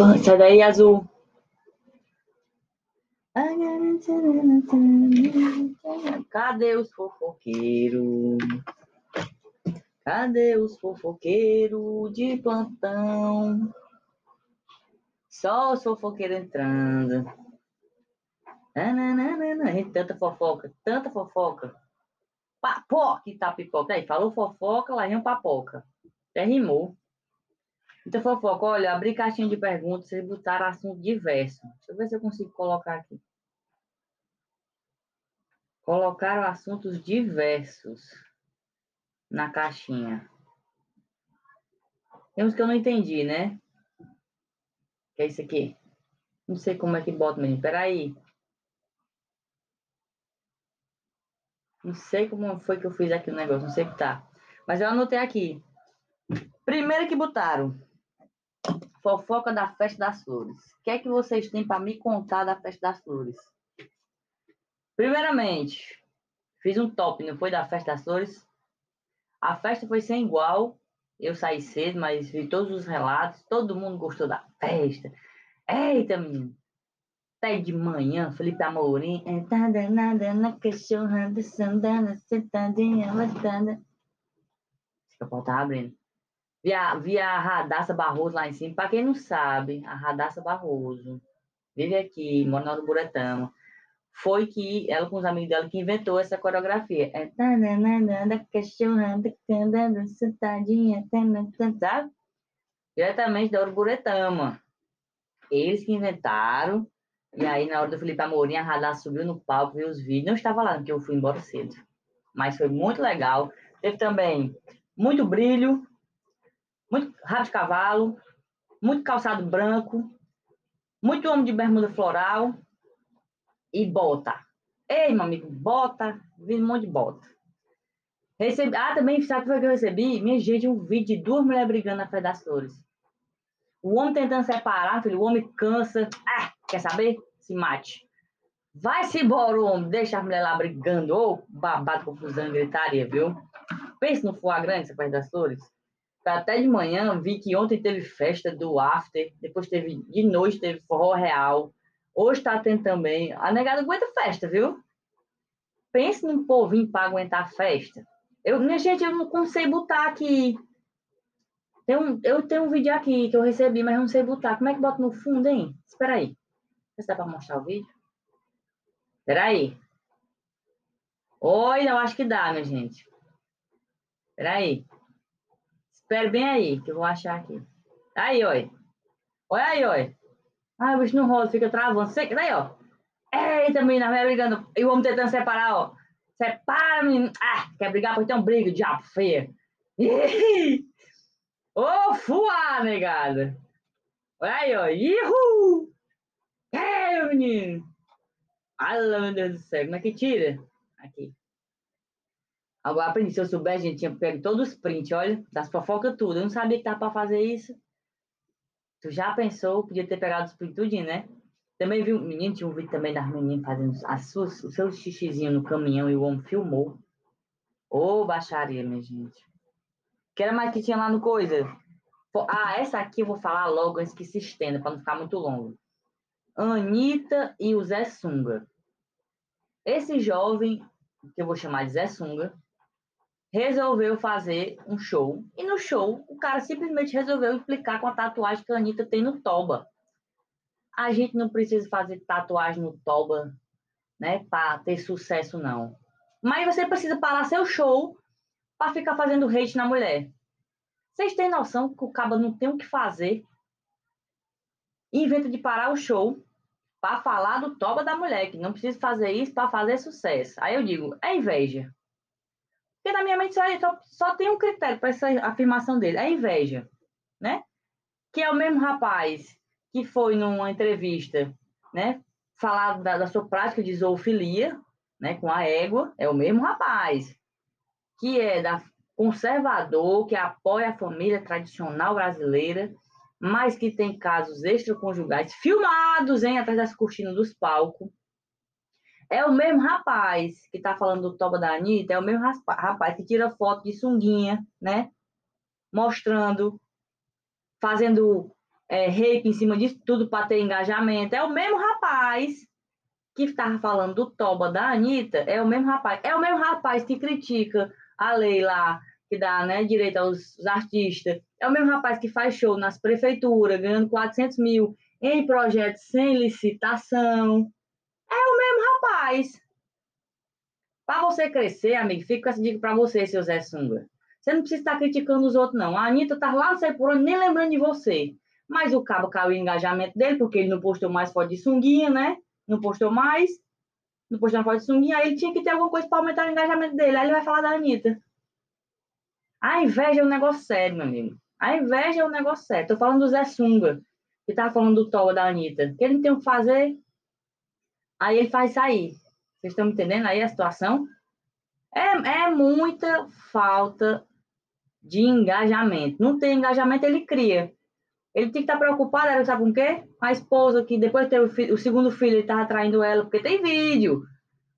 Sai daí, azul. Cadê os fofoqueiros? Cadê os fofoqueiros de plantão? Só os fofoqueiros entrando. Tanta fofoca, tanta fofoca. Papoca e tá pipoca. Aí, falou fofoca, lá vem um papoca. Até rimou. Então, fofoca, olha, abri caixinha de perguntas, vocês botaram assunto diverso. Deixa eu ver se eu consigo colocar aqui. Colocaram assuntos diversos na caixinha. Tem uns que eu não entendi, né? Que é isso aqui? Não sei como é que bota, menino. Peraí. Não sei como foi que eu fiz aqui o negócio, não sei o que tá. Mas eu anotei aqui. Primeiro que botaram. Fofoca da festa das flores. O que é que vocês têm para me contar da festa das flores? Primeiramente, fiz um top, não foi da festa das flores? A festa foi sem igual. Eu saí cedo, mas vi todos os relatos. Todo mundo gostou da festa. Eita, menino. Até de manhã, Felipe Amorim. Tá danada na cachorra, sandana, sentadinha, lastada. Esse capô tá abrindo. Vi a, vi a Radassa Barroso lá em cima. Para quem não sabe, a Radassa Barroso vive aqui, mora na Buretama. Foi que ela com os amigos dela que inventou essa coreografia. É sentadinha, sabe? Diretamente da Uruburetama. Eles que inventaram. E aí, na hora do Felipe Amorim, a Radassa subiu no palco, viu os vídeos. Não estava lá, porque eu fui embora cedo. Mas foi muito legal. Teve também muito brilho, muito rabo de cavalo, muito calçado branco, muito homem de bermuda floral e bota. Ei, meu amigo, bota, vi um monte de bota. Recebi, ah, também, sabe o que eu recebi? Minha gente, um vídeo de duas mulheres brigando na Fé das Flores. O homem tentando separar, filho, o homem cansa. Ah, quer saber? Se mate. Vai-se embora, homem, deixa a mulher lá brigando. Ô, oh, babado, confusão, gritaria, viu? Pense no foie grande, essa Fé das Flores. Até de manhã vi que ontem teve festa do After, depois teve de noite teve forró real. Hoje tá tendo também. A negada aguenta festa, viu? Pense num povinho para aguentar a festa. Eu, minha gente, eu não consigo botar aqui. Tem um, eu tenho um vídeo aqui que eu recebi, mas eu não sei botar. Como é que bota no fundo, hein? Espera aí. Se dá para mostrar o vídeo. Espera aí. Oi, eu acho que dá, minha gente. Espera aí. Espera bem aí, que eu vou achar aqui. Aí, oi. Olha aí, oi. Ah, o bicho não rola, fica travando. Sei, daí, ó. Eita, menina, vai brigando. E homem tentando separar, ó. Separa, menino. Ah, quer brigar? Pois tem um briga, diabo feio. Ô, oh, fuá, negada. Olha aí, ó. Ihu! É, menino. Ai, meu Deus do céu. Como é que tira? Aqui. Agora aprendi, se eu soubesse, gente, tinha pego todos os prints, olha, das fofocas tudo. Eu não sabia que tava pra fazer isso. Tu já pensou, podia ter pegado os prints tudinho, né? Também vi um menino, tinha um vídeo também das meninas fazendo as suas, o seu xixizinho no caminhão e o homem filmou. Ô, oh, baixaria, minha gente. Que era mais que tinha lá no coisa. Ah, essa aqui eu vou falar logo antes que se estenda, para não ficar muito longo. Anitta e o Zé Sunga. Esse jovem, que eu vou chamar de Zé Sunga, resolveu fazer um show. E no show, o cara simplesmente resolveu explicar com a tatuagem que a Anitta tem no toba. A gente não precisa fazer tatuagem no toba, né, para ter sucesso, não. Mas você precisa parar seu show para ficar fazendo hate na mulher. Vocês têm noção que o cabo não tem o que fazer? Inventa de parar o show para falar do toba da mulher, que não precisa fazer isso para fazer sucesso. Aí eu digo, é inveja. Porque na minha mente só, só, só tem um critério para essa afirmação dele, é inveja, né? Que é o mesmo rapaz que foi numa entrevista, né? Falar da, da sua prática de zoofilia, né? Com a égua, é o mesmo rapaz. Que é da conservador, que apoia a família tradicional brasileira, mas que tem casos extraconjugais filmados, hein? Atrás das cortinas dos palcos é o mesmo rapaz que tá falando do toba da Anitta, é o mesmo rapaz que tira foto de sunguinha, né? Mostrando, fazendo é, rape em cima disso tudo para ter engajamento. É o mesmo rapaz que estava falando do toba da Anitta, é o mesmo rapaz. É o mesmo rapaz que critica a lei lá, que dá né, direito aos artistas. É o mesmo rapaz que faz show nas prefeituras, ganhando 400 mil em projetos sem licitação. É o mesmo rapaz. Para você crescer, amigo, fica essa dica para você, seu Zé Sunga. Você não precisa estar criticando os outros, não. A Anitta tá lá, não sei por onde, nem lembrando de você. Mas o cabo caiu o engajamento dele, porque ele não postou mais foto de sunguinha, né? Não postou mais. Não postou foto de sunguinha. Aí ele tinha que ter alguma coisa para aumentar o engajamento dele. Aí ele vai falar da Anitta. A inveja é um negócio sério, meu amigo. A inveja é um negócio sério. Tô falando do Zé Sunga, que tava falando do Toba da Anitta. Que ele não tem o que fazer. Aí ele faz aí. Vocês estão entendendo aí a situação? É, é muita falta de engajamento. Não tem engajamento, ele cria. Ele tem que estar preocupado, sabe com o quê? A esposa, que depois de ter o, filho, o segundo filho, ele estava traindo ela, porque tem vídeo.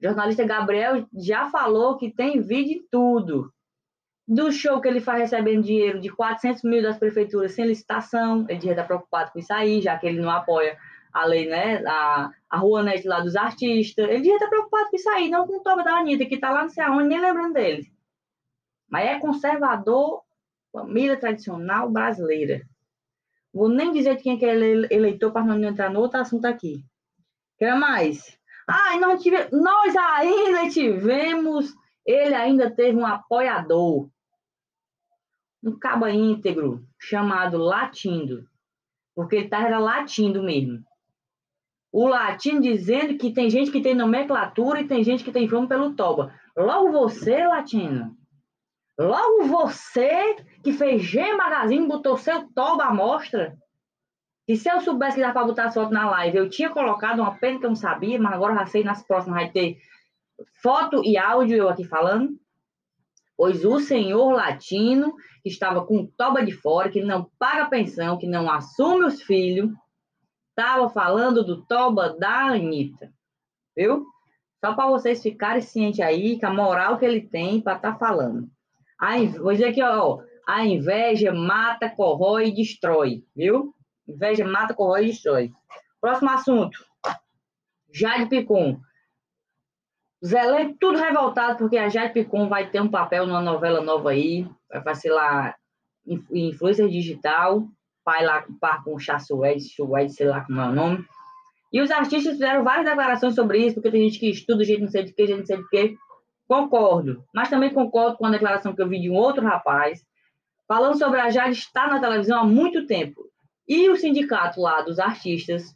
O jornalista Gabriel já falou que tem vídeo de tudo. Do show que ele faz recebendo dinheiro de 400 mil das prefeituras sem licitação, ele devia estar preocupado com isso aí, já que ele não apoia a lei, né, a, a Rouanet lá dos artistas. Ele devia estar preocupado com isso aí, não com o Toba da Anitta, que está lá não sei aonde, nem lembrando dele. Mas é conservador, família tradicional brasileira. Vou nem dizer de quem é que é eleitor para não entrar no outro assunto aqui. Quer mais? Ah, nós, tive... nós ainda tivemos, ele ainda teve um apoiador, um cabo íntegro, chamado Latindo, porque ele estava latindo mesmo. O latino dizendo que tem gente que tem nomenclatura e tem gente que tem fome pelo toba. Logo você, latino, Logo você que fez G Magazine, botou seu toba à mostra. E se eu soubesse que dá para botar foto na live, eu tinha colocado uma pena que eu não sabia, mas agora já sei, nas próximas vai ter foto e áudio eu aqui falando. Pois o senhor latino, que estava com toba de fora, que não paga pensão, que não assume os filhos, estava falando do toba da Anitta. Viu? Só para vocês ficarem cientes aí que a moral que ele tem para estar tá falando. A, vou dizer aqui, ó, a inveja mata, corrói e destrói, viu? Inveja mata, corrói e destrói. Próximo assunto. Jade Picon. Zelé, tudo revoltado, porque a Jade Picon vai ter um papel numa novela nova aí. Vai fazer lá influência digital. Pai lá par com o Chassued, Chued, sei lá como é o nome. E os artistas fizeram várias declarações sobre isso, porque tem gente que estuda, gente não sei de que, gente não sei de que. Concordo, mas também concordo com a declaração que eu vi de um outro rapaz falando sobre a Jade estar na televisão há muito tempo. E o sindicato lá dos artistas,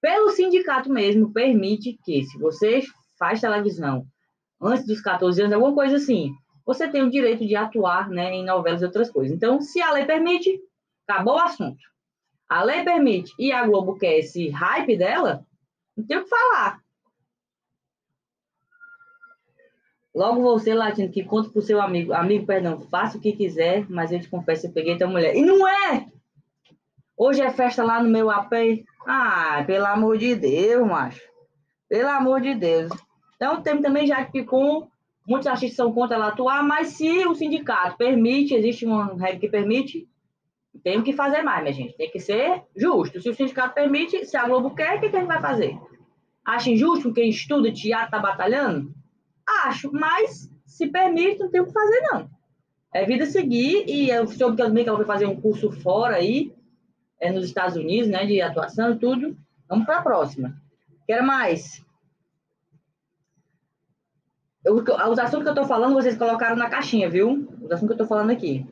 pelo sindicato mesmo, permite que, se você faz televisão antes dos 14 anos, alguma coisa assim, você tem o direito de atuar né, em novelas e outras coisas. Então, se a lei permite, acabou o assunto. A lei permite e a Globo quer esse hype dela, não tem o que falar. Logo você, latino, que conta pro seu amigo. Amigo, perdão, faça o que quiser, mas eu te confesso, eu peguei tua mulher. E não é! Hoje é festa lá no meu AP. Ah, pelo amor de Deus, macho. Pelo amor de Deus. Então, tem também já que com muitos artistas são contra ela atuar, mas se o sindicato permite, existe uma regra que permite, tem que fazer mais, minha gente. Tem que ser justo. Se o sindicato permite, se a Globo quer, o que, que a gente vai fazer? Acha injusto quem estuda teatro tá batalhando? Acho, mas se permite, não tem o que fazer, não. É vida seguir, e eu soube também que ela vai fazer um curso fora aí, é, nos Estados Unidos, né, de atuação e tudo. Vamos para a próxima. Quero mais. Eu, os assuntos que eu estou falando, vocês colocaram na caixinha, viu? Os assuntos que eu estou falando aqui.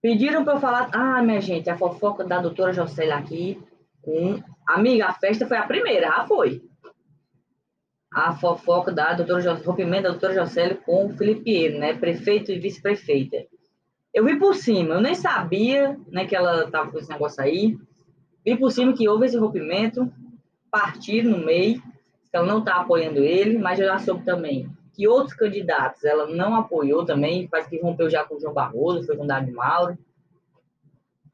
Pediram para eu falar. Ah, minha gente, a fofoca da doutora Jocely aqui. Com... Amiga, a festa foi a primeira, já foi a fofoca da doutora rompimento da doutora Jocely com o Felipe né, prefeito e vice-prefeita. Eu vi por cima, eu nem sabia né, que ela estava com esse negócio aí. Vi por cima que houve esse rompimento, partido no meio, que ela não está apoiando ele, mas eu já soube também que outros candidatos ela não apoiou também, parece que rompeu já com o João Barroso, foi com o Dado Mauro.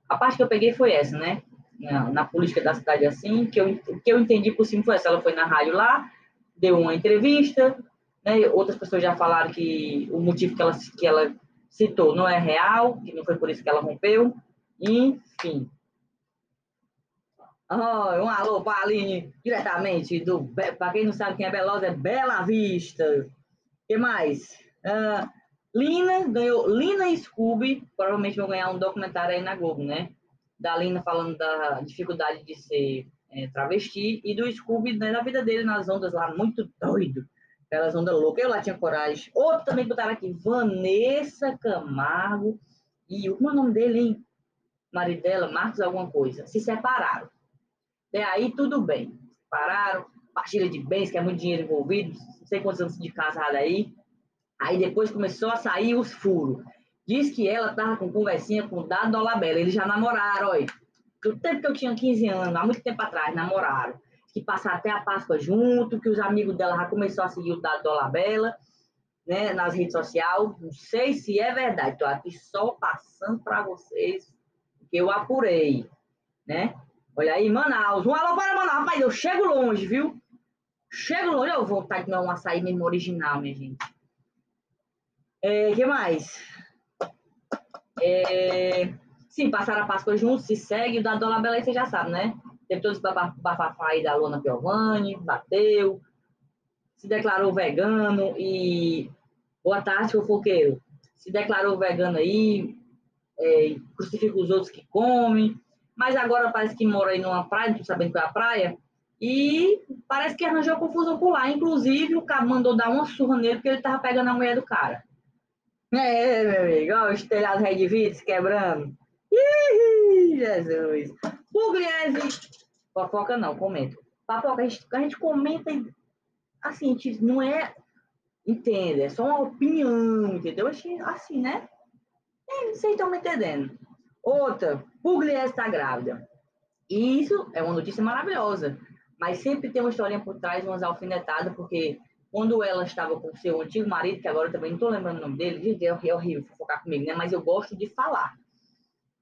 A parte que eu peguei foi essa, né? Na, na política da cidade assim, que eu, que eu entendi por cima foi essa. Ela foi na rádio lá, deu uma entrevista, né? outras pessoas já falaram que o motivo que ela, que ela citou não é real, que não foi por isso que ela rompeu, enfim. Oh, um alô para Aline, diretamente do. Para quem não sabe quem é Belosa, é Bela Vista. O que mais? Uh, Lina ganhou. Lina e Scooby provavelmente vão ganhar um documentário aí na Globo, né? Da Lina falando da dificuldade de ser é, travesti e do Scooby né, na vida dele nas ondas lá, muito doido. Aquelas ondas loucas. Eu lá tinha coragem. Outro também botaram aqui, Vanessa Camargo. E o é nome dele, hein? Maridela, Marcos alguma coisa. Se separaram. Até aí tudo bem. Pararam, partilha de bens, que é muito dinheiro envolvido, não sei quantos anos de casada aí. Aí depois começou a sair os furos. Diz que ela tava com conversinha com o Dado Dolabella. Eles já namoraram, olha. Do tempo que eu tinha 15 anos, há muito tempo atrás, namoraram. Que passaram até a Páscoa junto, que os amigos dela já começaram a seguir o Dado Dolabella, né, nas redes sociais. Não sei se é verdade. Estou aqui só passando para vocês, que eu apurei, né? Olha aí, Manaus. Um alô para Manaus. Rapaz, eu chego longe, viu? Chego longe. Eu vou de comer um açaí mesmo original, minha gente. É, que mais? É, sim, passaram a Páscoa juntos, se segue. O da Dona Bela você já sabe, né? Teve todos os bafafá aí da Lona Piovani, bateu, se declarou vegano e. Boa tarde, fofoqueiro. Se declarou vegano aí, é, crucifica os outros que comem mas agora parece que mora aí numa praia, não tô sabendo qual é a praia, e parece que arranjou confusão por lá. Inclusive, o cara mandou dar uma surra nele porque ele tava pegando a mulher do cara. É, meu amigo, ó, os telhados Red Vites quebrando. Ih, Jesus. Pugliese. Fofoca não, comenta. Papoca, a gente, a gente comenta assim, a gente não é. Entende? É só uma opinião, entendeu? Assim, né? É, vocês estão me entendendo. Outra, Pugliese está grávida. E isso é uma notícia maravilhosa, mas sempre tem uma historinha por trás, umas alfinetadas, porque quando ela estava com seu antigo marido, que agora eu também não estou lembrando o nome dele, é horrível focar comigo, né? Mas eu gosto de falar.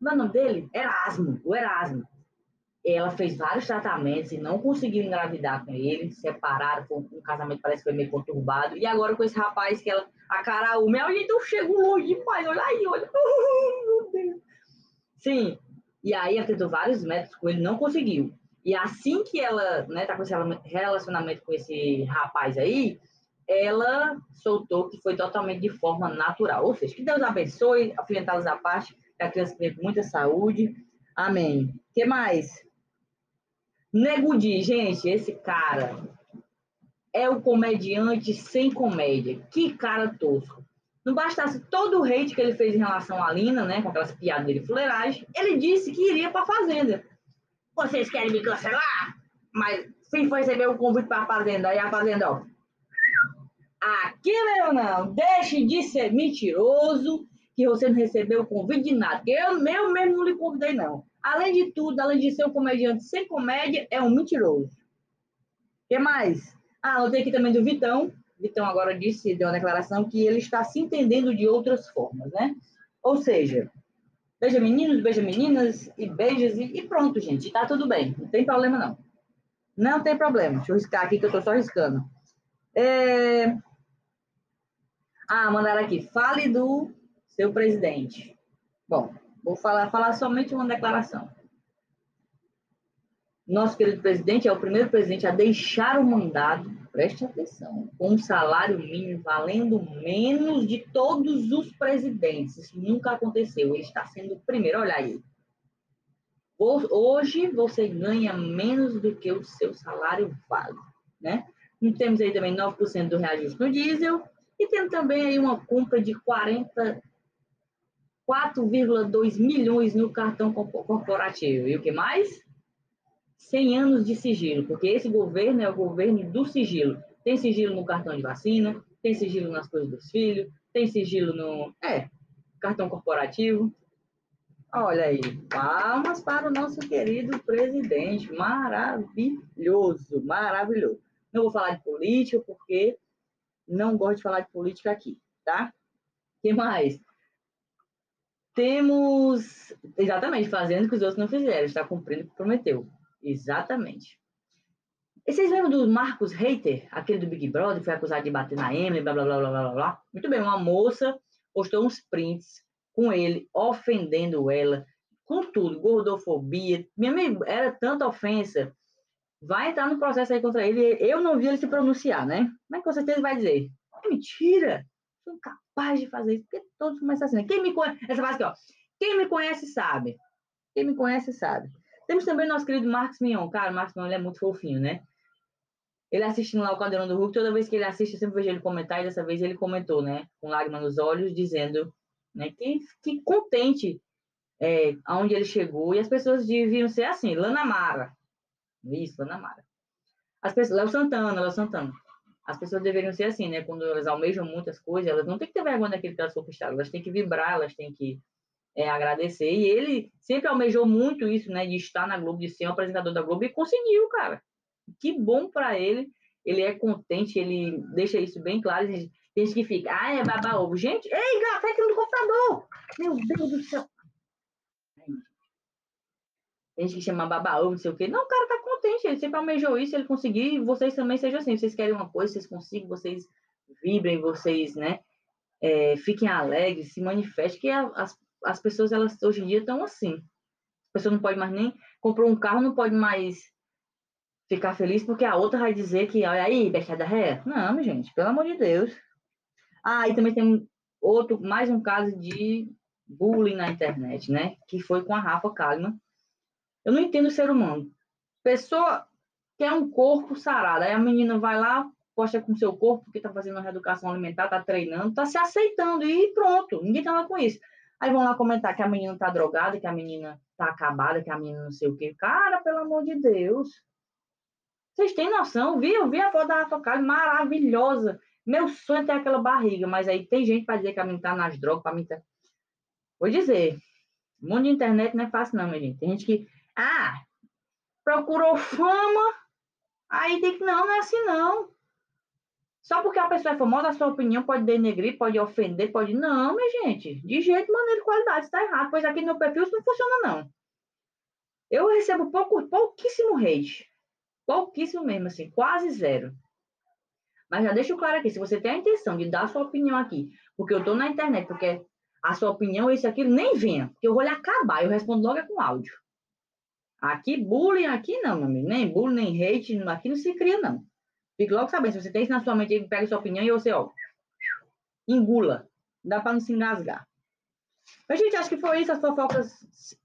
O nome dele? Erasmo, o Erasmo. Ela fez vários tratamentos e não conseguiu engravidar com ele, separaram, foi um casamento parece que foi meio conturbado. E agora com esse rapaz que ela, a cara, o meu, gente, eu chego longe demais, olha aí, olha. Meu Deus. Sim. E aí ela tentou vários métodos com ele, não conseguiu. E assim que ela, né, tá com esse relacionamento com esse rapaz aí, ela soltou que foi totalmente de forma natural. Ou seja, que Deus abençoe, afinetados à parte, que a criança tenha muita saúde. Amém. que mais? Negudi, gente, esse cara é o comediante sem comédia. Que cara tosco. Não bastasse todo o hate que ele fez em relação à Lina, né, com aquelas piadas dele fuleiragem, ele disse que iria para Fazenda. Vocês querem me cancelar? Mas foi receber o convite para a Fazenda. Aí a Fazenda, ó. Aqui, meu não, deixe de ser mentiroso, que você não recebeu o convite de nada. Eu, eu mesmo não lhe convidei, não. Além de tudo, além de ser um comediante sem comédia, é um mentiroso. O que mais? Ah, tenho aqui também do Vitão, Vitão agora disse, deu uma declaração que ele está se entendendo de outras formas, né? Ou seja, beija meninos, beija meninas e beijas e, e pronto, gente, tá tudo bem, não tem problema não. Não tem problema. Deixa eu riscar aqui que eu tô só riscando. É... Ah, mandaram aqui. Fale do seu presidente. Bom, vou falar, falar somente uma declaração. Nosso querido presidente é o primeiro presidente a deixar o mandado preste atenção, com um salário mínimo valendo menos de todos os presidentes. Isso nunca aconteceu. Ele está sendo o primeiro. Olha aí. Hoje você ganha menos do que o seu salário vale, né? E temos aí também 9% do reajuste no diesel e temos também aí uma compra de 40 4,2 milhões no cartão corporativo. E o que mais? 100 anos de sigilo, porque esse governo é o governo do sigilo. Tem sigilo no cartão de vacina, tem sigilo nas coisas dos filhos, tem sigilo no. É, cartão corporativo. Olha aí, palmas para o nosso querido presidente. Maravilhoso, maravilhoso. Não vou falar de política, porque não gosto de falar de política aqui, tá? O que mais? Temos, exatamente, fazendo o que os outros não fizeram, está cumprindo o que prometeu. Exatamente. E vocês lembram do Marcos Reiter, aquele do Big Brother, que foi acusado de bater na Emily, blá, blá, blá, blá, blá, blá? Muito bem, uma moça postou uns prints com ele, ofendendo ela, com tudo, gordofobia. Minha amiga, era tanta ofensa. Vai entrar no processo aí contra ele. Eu não vi ele se pronunciar, né? Mas com certeza vai dizer: é mentira, sou incapaz de fazer isso. Porque todos começam assim. Né? Quem me conhece, essa frase aqui, ó. Quem me conhece sabe. Quem me conhece sabe. Temos também nosso querido Marcos Mignon. Cara, o Marcos Mignon ele é muito fofinho, né? Ele assistindo lá o Caldeirão do Hulk, toda vez que ele assiste, eu sempre vejo ele comentar, e dessa vez ele comentou, né? Com lágrima nos olhos, dizendo né, que, que contente é, aonde ele chegou, e as pessoas deviam ser assim, Lana Mara. Isso, Lana Mara. As pessoas, Léo Santana, Léo Santana. As pessoas deveriam ser assim, né? Quando elas almejam muitas coisas, elas não têm que ter vergonha daquilo que elas conquistaram, elas têm que vibrar, elas têm que é, agradecer. E ele sempre almejou muito isso, né? De estar na Globo, de ser um apresentador da Globo, e conseguiu, cara. Que bom para ele. Ele é contente, ele deixa isso bem claro. Tem gente que fica, ah, é baba ovo. Gente, ei, gato, aqui no computador. Meu Deus do céu. Tem gente que chama baba ovo, não sei o quê. Não, o cara tá contente, ele sempre almejou isso, ele conseguiu, e vocês também sejam assim. Vocês querem uma coisa, vocês conseguem, vocês vibrem, vocês, né? É, fiquem alegres, se manifestem, que as, as pessoas, elas hoje em dia estão assim. A pessoa não pode mais nem. Comprou um carro, não pode mais ficar feliz porque a outra vai dizer que, olha aí, da ré. Não, gente, pelo amor de Deus. Ah, e também tem outro, mais um caso de bullying na internet, né? Que foi com a Rafa Kalimann. Eu não entendo o ser humano. Pessoa quer um corpo sarado. Aí a menina vai lá, posta com seu corpo, porque tá fazendo uma reeducação alimentar, tá treinando, tá se aceitando e pronto. Ninguém tá lá com isso. Aí vão lá comentar que a menina tá drogada, que a menina tá acabada, que a menina não sei o quê. Cara, pelo amor de Deus. Vocês têm noção? Vi, eu vi a foto da Kalimann, maravilhosa. Meu sonho é ter aquela barriga, mas aí tem gente para dizer que a menina tá nas drogas, para mim tá... Vou dizer, o mundo de internet não é fácil não, minha gente. Tem gente que, ah, procurou fama, aí tem que, não, não é assim não. Só porque a pessoa é famosa, a sua opinião pode denegrir, pode ofender, pode... Não, minha gente, de jeito, maneira e qualidade, está errado. Pois aqui no meu perfil isso não funciona, não. Eu recebo pouco, pouquíssimo hate. Pouquíssimo mesmo, assim, quase zero. Mas já deixo claro aqui, se você tem a intenção de dar sua opinião aqui, porque eu estou na internet, porque a sua opinião, isso aqui, nem venha, porque eu vou lhe acabar, eu respondo logo é com áudio. Aqui, bullying, aqui não, meu amigo, nem bullying, nem hate, aqui não se cria, não. Fique logo sabendo, se você tem isso na sua mente, pega sua opinião e você, ó, engula. Dá para não se engasgar. Mas, gente, acho que foi isso, as fofocas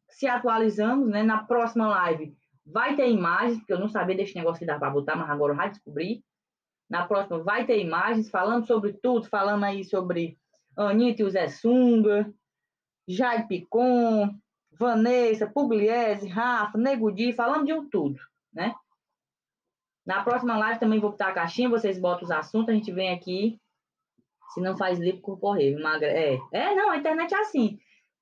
se atualizamos, né? Na próxima live vai ter imagens, porque eu não sabia desse negócio que dá para botar, mas agora eu já descobri. Na próxima vai ter imagens falando sobre tudo, falando aí sobre Anitta e o Zé Sunga, Jai Picon, Vanessa, Pugliese, Rafa, Negudi, falando de um tudo, né? Na próxima live também vou botar a caixinha, vocês botam os assuntos, a gente vem aqui. Se não faz livro, corporreio, magra. É. é, não, a internet é assim.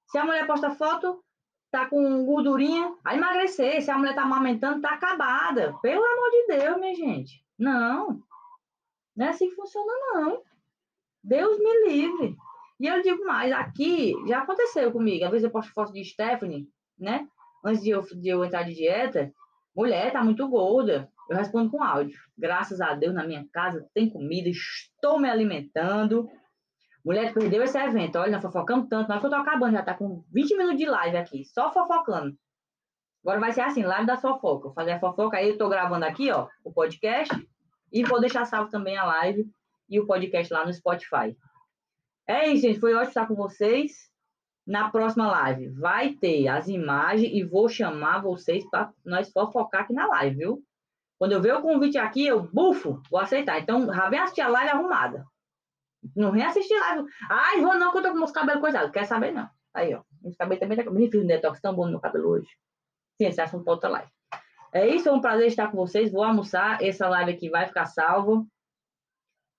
Se a mulher posta foto, tá com gordurinha, a emagrecer. Se a mulher tá amamentando, tá acabada. Pelo amor de Deus, minha gente. Não. Não é assim que funciona, não. Deus me livre. E eu digo mais, aqui já aconteceu comigo. Às vezes eu posto foto de Stephanie, né? Antes de eu, de eu entrar de dieta. Mulher, tá muito gorda. Eu respondo com áudio. Graças a Deus, na minha casa tem comida, estou me alimentando. Mulher perdeu esse evento. Olha, nós fofocamos tanto. Nós que eu tô acabando, já tá com 20 minutos de live aqui, só fofocando. Agora vai ser assim, live da fofoca. Vou fazer a fofoca aí, eu tô gravando aqui, ó, o podcast. E vou deixar salvo também a live e o podcast lá no Spotify. É isso, gente. Foi ótimo estar com vocês. Na próxima live vai ter as imagens e vou chamar vocês para nós fofocar aqui na live, viu? Quando eu ver o convite aqui, eu bufo, vou aceitar. Então, já vem assistir a live arrumada. Não vem assistir live. Ai, vou não, que eu tô com meus cabelos coisados. Quer saber, não. Aí, ó. Meus cabelos também tá... Me fiz um detox tão bom no meu cabelo hoje. Sim, esse assunto outra live. É isso, é um prazer estar com vocês. Vou almoçar. Essa live aqui vai ficar salvo.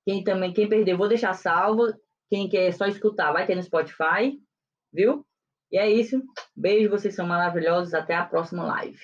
Quem também, quem perdeu, vou deixar salvo. Quem quer só escutar, vai ter no Spotify, viu? E é isso. Beijo, vocês são maravilhosos. Até a próxima live.